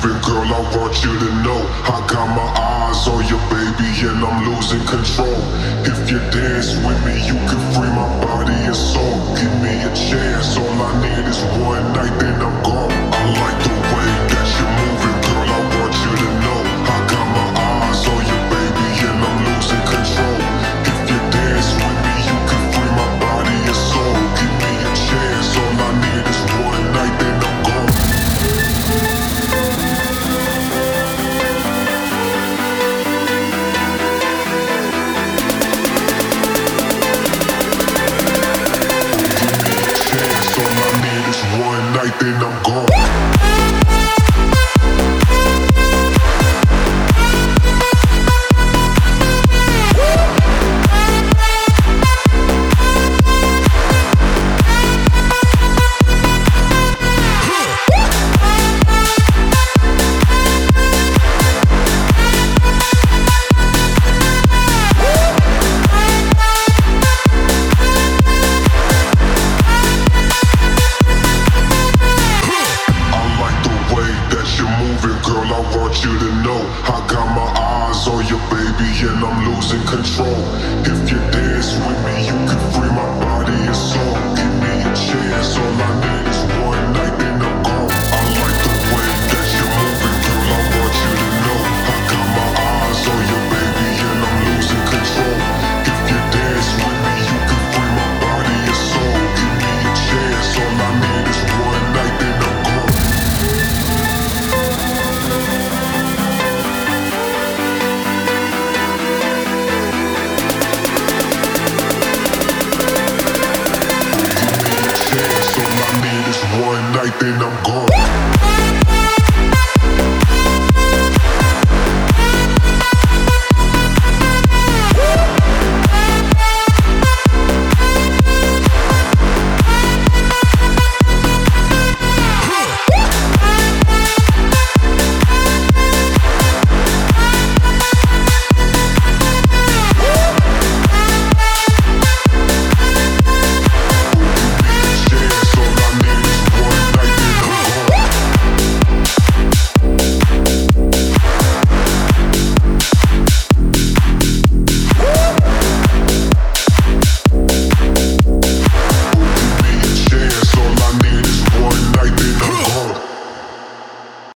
Girl, I want you to know I got my eyes on your baby, and I'm losing control. If you dance with me, you can free my body and soul. Give me a chance, all I need And I'm gone. I want you to know I got my eyes on you, baby, and I'm losing control. If you dance with me, you can. night, then I'm gone.